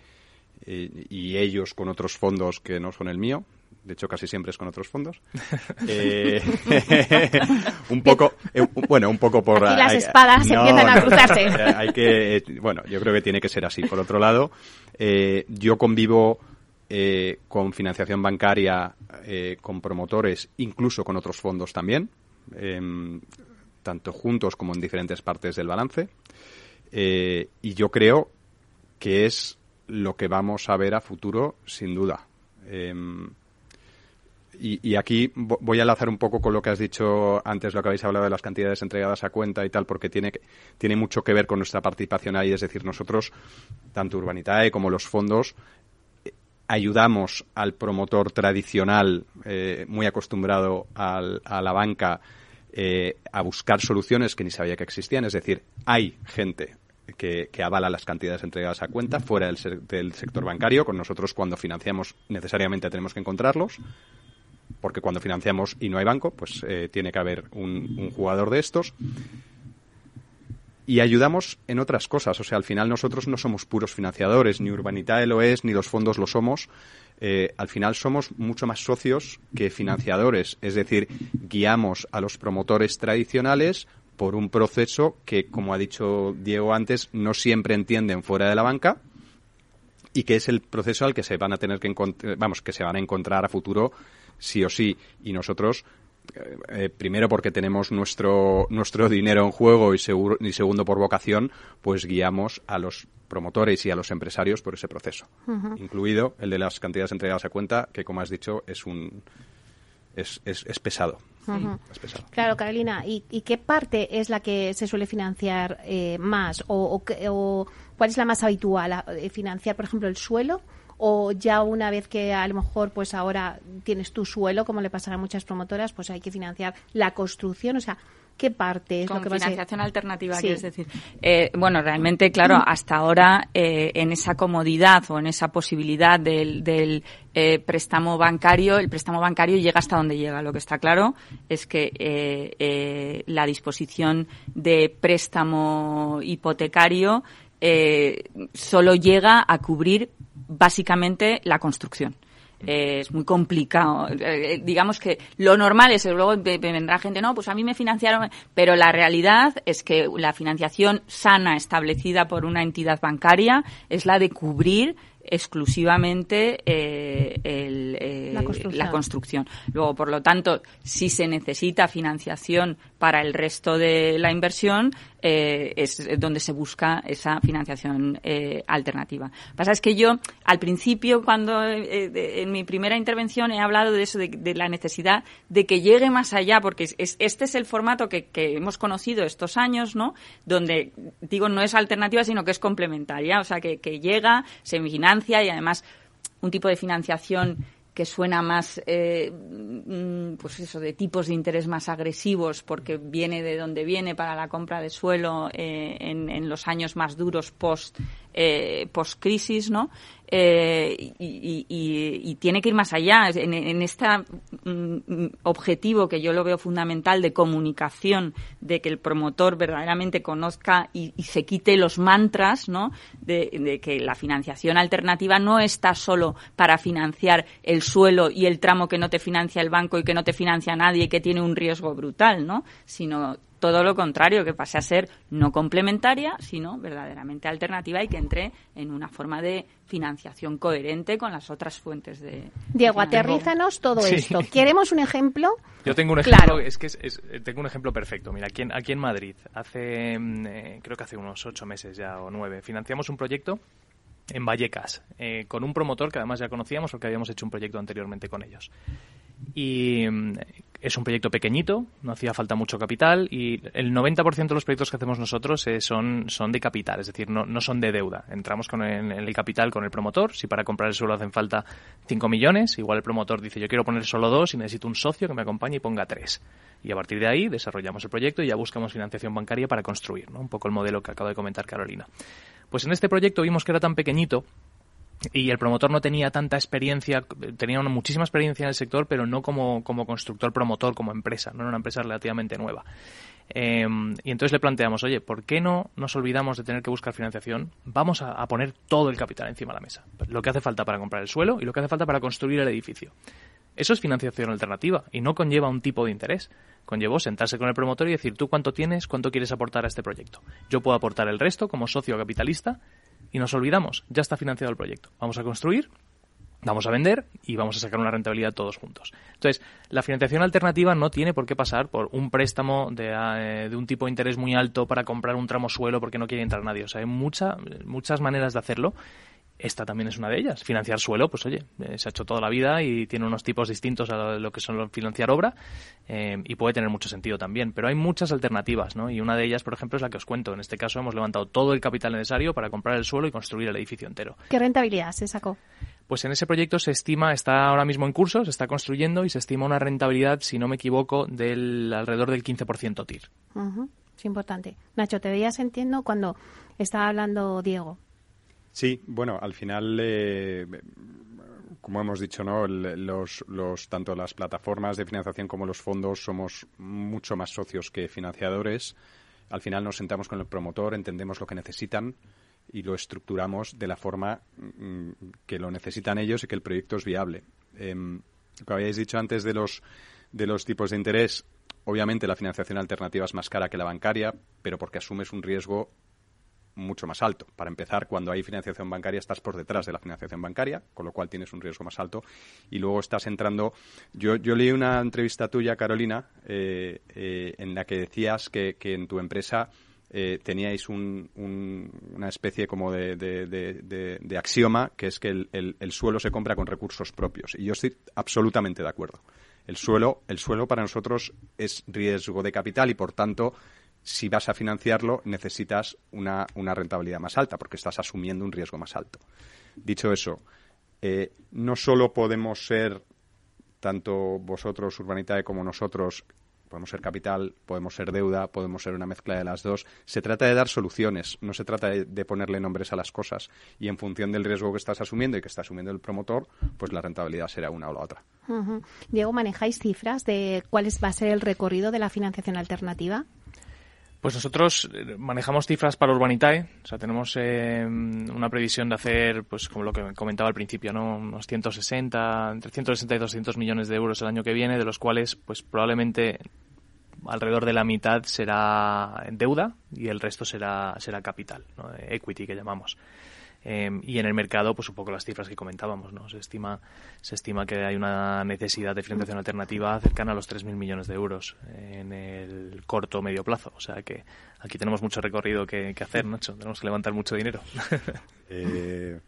Speaker 4: y ellos con otros fondos que no son el mío. De hecho, casi siempre es con otros fondos. [LAUGHS] Eh, [LAUGHS] un poco, eh, bueno, un poco por...
Speaker 1: Aquí las hay, espadas no, empiezan a cruzarse.
Speaker 4: No, [LAUGHS] hay que, bueno, yo creo que tiene que ser así. Por otro lado, eh, yo convivo eh, con financiación bancaria, eh, con promotores, incluso con otros fondos también. Eh, tanto juntos como en diferentes partes del balance. Eh, y yo creo que es lo que vamos a ver a futuro, sin duda. Eh, y, aquí voy a enlazar un poco con lo que has dicho antes, lo que habéis hablado de las cantidades entregadas a cuenta y tal, porque tiene, tiene mucho que ver con nuestra participación ahí. Es decir, nosotros, tanto Urbanitae como los fondos, ayudamos al promotor tradicional, eh, muy acostumbrado a la banca, eh, a buscar soluciones que ni sabía que existían. Es decir, hay gente que, avala las cantidades entregadas a cuenta fuera del, sector bancario. Con nosotros cuando financiamos necesariamente tenemos que encontrarlos porque cuando financiamos y no hay banco, pues eh, tiene que haber un, jugador de estos. Y ayudamos en otras cosas. O sea, al final nosotros no somos puros financiadores, ni Urbanitae lo es, ni los fondos lo somos. Eh, al final somos mucho más socios que financiadores. Es decir, guiamos a los promotores tradicionales por un proceso que, como ha dicho Diego antes, no siempre entienden fuera de la banca y que es el proceso al que se van a tener que vamos que se van a encontrar a futuro sí o sí. Y nosotros, eh, eh, primero porque tenemos nuestro, nuestro [LAUGHS] dinero en juego y, y segundo por vocación, pues guiamos a los promotores y a los empresarios por ese proceso, incluido el de las cantidades entregadas a cuenta, que como has dicho es un es, es, pesado.
Speaker 1: Claro, Carolina, ¿y, qué parte es la que se suele financiar eh, más? O, o, cuál es la más habitual? ¿Financiar, por ejemplo, el suelo? O ya una vez que a lo mejor pues ahora tienes tu suelo, como le pasará a muchas promotoras, pues hay que financiar la construcción, o sea, ¿Qué parte es
Speaker 2: Con
Speaker 1: lo que
Speaker 2: financiación alternativa, quieres decir. Eh, bueno, realmente, claro, hasta ahora eh, en esa comodidad o en esa posibilidad del, del eh, préstamo bancario, el préstamo bancario llega hasta donde llega. Lo que está claro es que la disposición de préstamo hipotecario solo llega a cubrir básicamente la construcción. Eh, es muy complicado. Eh, eh, digamos que lo normal es, luego vendrá gente, no, pues a mí me financiaron, pero la realidad es que la financiación sana establecida por una entidad bancaria es la de cubrir exclusivamente la, construcción. Luego, por lo tanto, si se necesita financiación para el resto de la inversión, eh, es donde se busca esa financiación eh, alternativa. Lo que pasa es que yo, al principio, cuando eh, en mi primera intervención he hablado de eso, de, la necesidad de que llegue más allá, porque es, este es el formato que, hemos conocido estos años, ¿no? Donde, digo, no es alternativa, sino que es complementaria, o sea, que, que llega, se financia y además un tipo de financiación que suena más, eh, mm, pues eso, de tipos de interés más agresivos, porque viene de donde viene para la compra de suelo eh, en, en, los años más duros post eh, post crisis, ¿no? Eh, y, tiene que ir más allá en, este objetivo que yo lo veo fundamental de comunicación, de que el promotor verdaderamente conozca y, se quite los mantras, ¿no? De, que la financiación alternativa no está solo para financiar el suelo y el tramo que no te financia el banco y que no te financia nadie y que tiene un riesgo brutal, ¿no? Sino todo lo contrario, que pase a ser no complementaria, sino verdaderamente alternativa y que entre en una forma de financiación coherente con las otras fuentes de.
Speaker 1: Diego, aterrízanos todo esto. ¿Queremos un ejemplo?
Speaker 3: Yo tengo un ejemplo, es que es, tengo un ejemplo perfecto. Mira, aquí en, aquí en Madrid, hace, mm, eh, creo que hace unos ocho meses ya o nueve, financiamos un proyecto en Vallecas, eh, con un promotor que además ya conocíamos porque habíamos hecho un proyecto anteriormente con ellos. Y mm, es un proyecto pequeñito, no hacía falta mucho capital y el 90% de los proyectos que hacemos nosotros eh, son, son de capital, es decir, no, no son de deuda. Entramos con el, capital con el promotor, si para comprar el suelo hacen falta 5 millones, igual el promotor dice yo quiero poner solo dos y necesito un socio que me acompañe y ponga tres. Y a partir de ahí desarrollamos el proyecto y ya buscamos financiación bancaria para construir, ¿no? un poco el modelo que acabo de comentar Carolina. Pues en este proyecto vimos que era tan pequeñito y el promotor no tenía tanta experiencia, tenía muchísima experiencia en el sector, pero no como, como constructor promotor, como empresa, no era una empresa relativamente nueva. Em, y entonces le planteamos, oye, ¿por qué no nos olvidamos de tener que buscar financiación? Vamos a, a, poner todo el capital encima de la mesa. Lo que hace falta para comprar el suelo y lo que hace falta para construir el edificio. Eso es financiación alternativa y no conlleva un tipo de interés. Conllevó sentarse con el promotor y decir, tú cuánto tienes, cuánto quieres aportar a este proyecto. Yo puedo aportar el resto como socio capitalista y nos olvidamos, ya está financiado el proyecto. Vamos a construir, vamos a vender y vamos a sacar una rentabilidad todos juntos. Entonces, la financiación alternativa no tiene por qué pasar por un préstamo de, eh, de un tipo de interés muy alto para comprar un tramo suelo porque no quiere entrar nadie. O sea, hay mucha, muchas maneras de hacerlo esta también es una de ellas. Financiar suelo, pues oye, eh, se ha hecho toda la vida y tiene unos tipos distintos a lo que son financiar obra eh, y puede tener mucho sentido también. Pero hay muchas alternativas, ¿no? Y una de ellas, por ejemplo, es la que os cuento. En este caso hemos levantado todo el capital necesario para comprar el suelo y construir el edificio entero.
Speaker 1: ¿Qué rentabilidad se sacó?
Speaker 3: Pues en ese proyecto se estima, está ahora mismo en curso, se está construyendo y se estima una rentabilidad, si no me equivoco, del alrededor del 15% TIR.
Speaker 1: Es importante. Nacho, te veías entiendo cuando estaba hablando Diego.
Speaker 4: Sí, bueno, al final, eh, como hemos dicho, ¿no? Los, los, tanto las plataformas de financiación como los fondos somos mucho más socios que financiadores. Al final nos sentamos con el promotor, entendemos lo que necesitan y lo estructuramos de la forma mm, que lo necesitan ellos y que el proyecto es viable. Eh, lo que habíais dicho antes de los, de los tipos de interés, obviamente la financiación alternativa es más cara que la bancaria, pero porque asumes un riesgo mucho más alto. Para empezar, cuando hay financiación bancaria estás por detrás de la financiación bancaria, con lo cual tienes un riesgo más alto. Y luego estás entrando. Yo, leí una entrevista tuya, Carolina, eh, eh, en la que decías que, en tu empresa eh, teníais una especie como de, axioma, que es que el, suelo se compra con recursos propios. Y yo estoy absolutamente de acuerdo. El suelo, el suelo para nosotros es riesgo de capital y, por tanto, si vas a financiarlo, necesitas una, rentabilidad más alta, porque estás asumiendo un riesgo más alto. Dicho eso, eh, no solo podemos ser, tanto vosotros, Urbanitae, como nosotros, podemos ser capital, podemos ser deuda, podemos ser una mezcla de las dos. Se trata de dar soluciones, no se trata de, ponerle nombres a las cosas. Y en función del riesgo que estás asumiendo y que está asumiendo el promotor, pues la rentabilidad será una o la otra.
Speaker 1: Diego, ¿manejáis cifras de cuál va a ser el recorrido de la financiación alternativa?
Speaker 3: Pues nosotros eh, manejamos cifras para Urbanitae, o sea, tenemos eh, una previsión de hacer, pues como lo que comentaba al principio, ¿no? unos 160, entre 160 y 200 millones de euros el año que viene, de los cuales, pues probablemente alrededor de la mitad será deuda y el resto será será capital, equity que llamamos. Em, y en el mercado, pues un poco las cifras que comentábamos, ¿no? Se estima, se estima que hay una necesidad de financiación alternativa cercana a los 3.000 millones de euros en el corto o medio plazo. O sea que aquí tenemos mucho recorrido que, hacer, Nacho. Tenemos que levantar mucho dinero. [LAUGHS]
Speaker 4: Eh,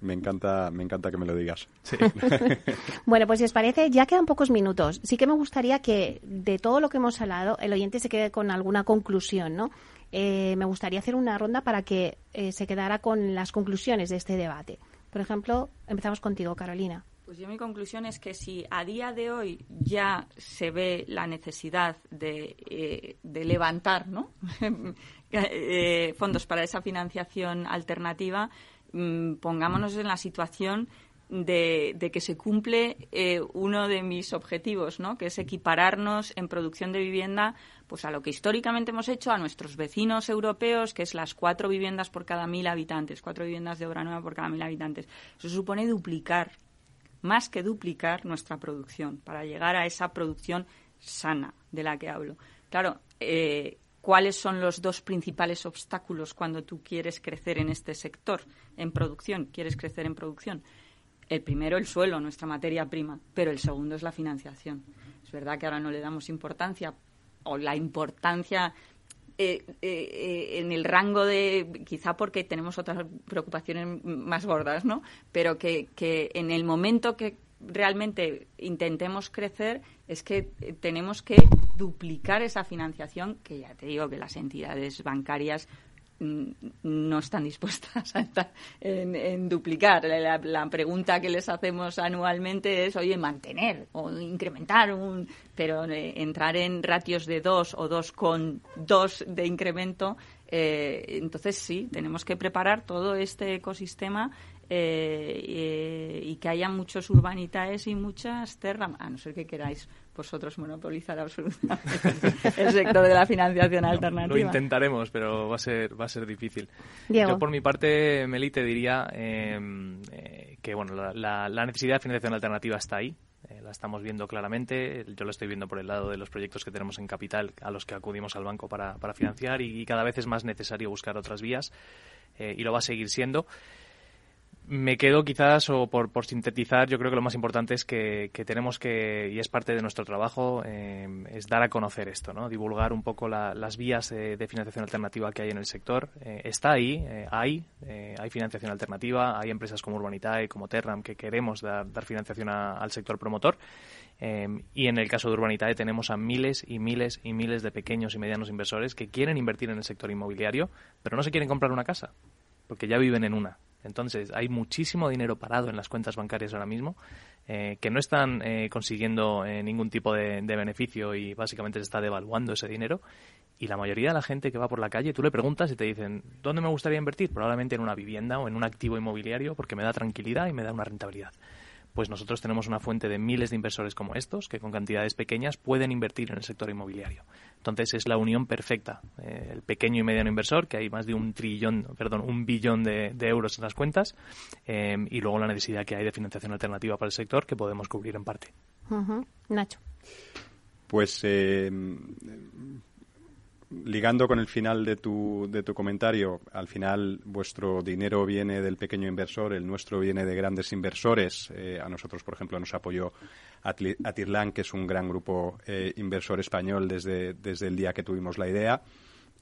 Speaker 4: me encanta, me encanta que me lo digas. [LAUGHS]
Speaker 1: bueno, pues si os parece, ya quedan pocos minutos. Sí que me gustaría que de todo lo que hemos hablado, el oyente se quede con alguna conclusión, ¿no? Eh, me gustaría hacer una ronda para que eh, se quedara con las conclusiones de este debate. Por ejemplo, empezamos contigo, Carolina.
Speaker 2: Pues yo mi conclusión es que si a día de hoy ya se ve la necesidad de, eh, levantar ¿no? [LAUGHS] fondos para esa financiación alternativa, mm, pongámonos en la situación de, que se cumple eh, uno de mis objetivos, ¿no? que es equipararnos en producción de vivienda pues a lo que históricamente hemos hecho a nuestros vecinos europeos, que es las cuatro viviendas por cada mil habitantes, cuatro viviendas de obra nueva por cada mil habitantes. Eso supone duplicar, más que duplicar nuestra producción, para llegar a esa producción sana de la que hablo. Claro, eh, ¿cuáles son los dos principales obstáculos cuando tú quieres crecer en este sector, en producción? ¿Quieres crecer en producción? El primero el suelo, nuestra materia prima, pero el segundo es la financiación. Es verdad que ahora no le damos importancia o la importancia eh, eh, eh, en el rango de, quizá porque tenemos otras preocupaciones más gordas, ¿no? Pero que, que en el momento que realmente intentemos crecer es que tenemos que duplicar esa financiación, que ya te digo que las entidades bancarias no están dispuestas a estar en, duplicar. La, pregunta que les hacemos anualmente es, oye, mantener o incrementar un... Pero eh, entrar en ratios de dos o dos con dos de incremento, eh, entonces sí, tenemos que preparar todo este ecosistema eh, y que haya muchos urbanitaes y muchas terras, a no ser que queráis vosotros monopolizar absolutamente el sector de la financiación alternativa.
Speaker 3: Lo intentaremos, pero va a ser, va a ser difícil. Yo, por mi parte, Meli, te diría em, eh, que bueno, la, necesidad de financiación alternativa está ahí. Eh, la estamos viendo claramente. Yo lo estoy viendo por el lado de los proyectos que tenemos en capital a los que acudimos al banco para, para financiar y, cada vez es más necesario buscar otras vías eh, y lo va a seguir siendo me quedo quizás, o por, sintetizar, yo creo que lo más importante es que, tenemos que, y es parte de nuestro trabajo, eh, es dar a conocer esto, ¿no? divulgar un poco las vías de, financiación alternativa que hay en el sector. Eh, está ahí, eh, hay, hay financiación alternativa, hay empresas como Urbanitae, como Terram, que queremos dar, financiación al sector promotor. y en el caso de Urbanitae tenemos a miles y miles y miles de pequeños y medianos inversores que quieren invertir en el sector inmobiliario, pero no se quieren comprar una casa, porque ya viven en una Entonces, hay muchísimo dinero parado en las cuentas bancarias ahora mismo eh, que no están eh, consiguiendo eh, ningún tipo de, beneficio y básicamente se está devaluando ese dinero. Y la mayoría de la gente que va por la calle, tú le preguntas y te dicen, ¿dónde me gustaría invertir? Probablemente en una vivienda o en un activo inmobiliario porque me da tranquilidad y me da una rentabilidad pues nosotros tenemos una fuente de miles de inversores como estos que con cantidades pequeñas pueden invertir en el sector inmobiliario. Entonces es la unión perfecta. Eh, el pequeño y mediano inversor, que hay más de un trillón, perdón, un billón de, euros en las cuentas, eh, y luego la necesidad que hay de financiación alternativa para el sector que podemos cubrir en parte.
Speaker 1: Nacho.
Speaker 4: Pues eh, ligando con el final de tu, de tu comentario, al final vuestro dinero viene del pequeño inversor, el nuestro viene de grandes inversores. Eh, a nosotros, por ejemplo, nos apoyó Atirlan, que es un gran grupo eh, inversor español desde, desde el día que tuvimos la idea.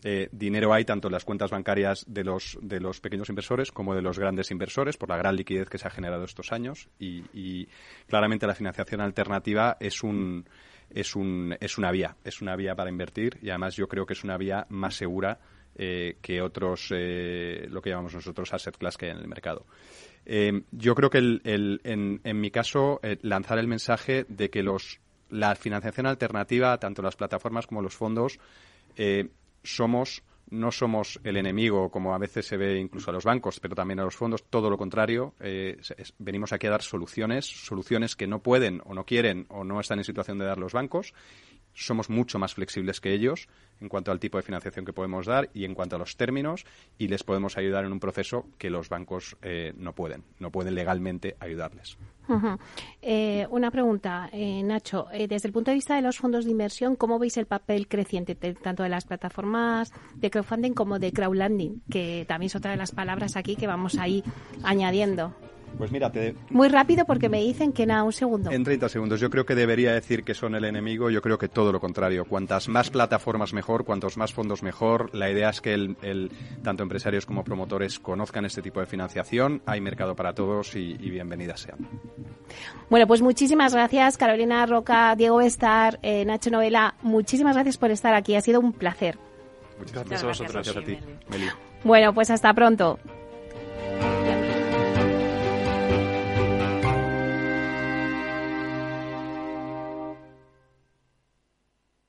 Speaker 4: Eh, dinero hay tanto en las cuentas bancarias de los, de los pequeños inversores como de los grandes inversores por la gran liquidez que se ha generado estos años y, y claramente la financiación alternativa es un es, un, es una vía, es una vía para invertir y además yo creo que es una vía más segura eh, que otros, eh, lo que llamamos nosotros asset class que hay en el mercado. Eh, yo creo que en, en, mi caso lanzar el mensaje de que los, la financiación alternativa, tanto las plataformas como los fondos, somos no somos el enemigo, como a veces se ve incluso a los bancos, pero también a los fondos, todo lo contrario. Eh, venimos aquí a dar soluciones, soluciones que no pueden o no quieren o no están en situación de dar los bancos somos mucho más flexibles que ellos en cuanto al tipo de financiación que podemos dar y en cuanto a los términos y les podemos ayudar en un proceso que los bancos eh, no pueden, no pueden legalmente ayudarles.
Speaker 1: Eh, una pregunta, eh, Nacho. desde el punto de vista de los fondos de inversión, ¿cómo veis el papel creciente tanto de las plataformas de crowdfunding como de crowdlending? Que también es otra de las palabras aquí que vamos a ir añadiendo.
Speaker 4: Pues mira,
Speaker 1: Muy rápido porque me dicen que nada, un segundo.
Speaker 4: En 30 segundos. Yo creo que debería decir que son el enemigo. Yo creo que todo lo contrario. Cuantas más plataformas mejor, cuantos más fondos mejor. La idea es que el, tanto empresarios como promotores conozcan este tipo de financiación. Hay mercado para todos y, bienvenidas sean.
Speaker 1: Bueno, pues muchísimas gracias Carolina Roca, Diego Bestar, eh, Nacho Novela. Muchísimas gracias por estar aquí. Ha sido un placer.
Speaker 4: Muchas gracias, a vosotros. Gracias a ti, Meli.
Speaker 1: Bueno, pues hasta pronto.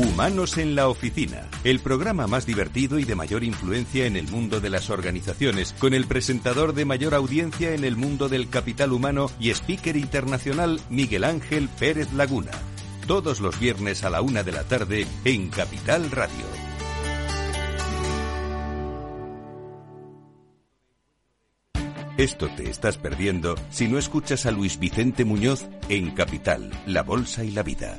Speaker 7: Humanos en la Oficina, el programa más divertido y de mayor influencia en el mundo de las organizaciones, con el presentador de mayor audiencia en el mundo del capital humano y speaker internacional Miguel Ángel Pérez Laguna. Todos los viernes a la una de la tarde en Capital Radio. Esto te estás perdiendo si no escuchas a Luis Vicente Muñoz en Capital, La Bolsa y la Vida.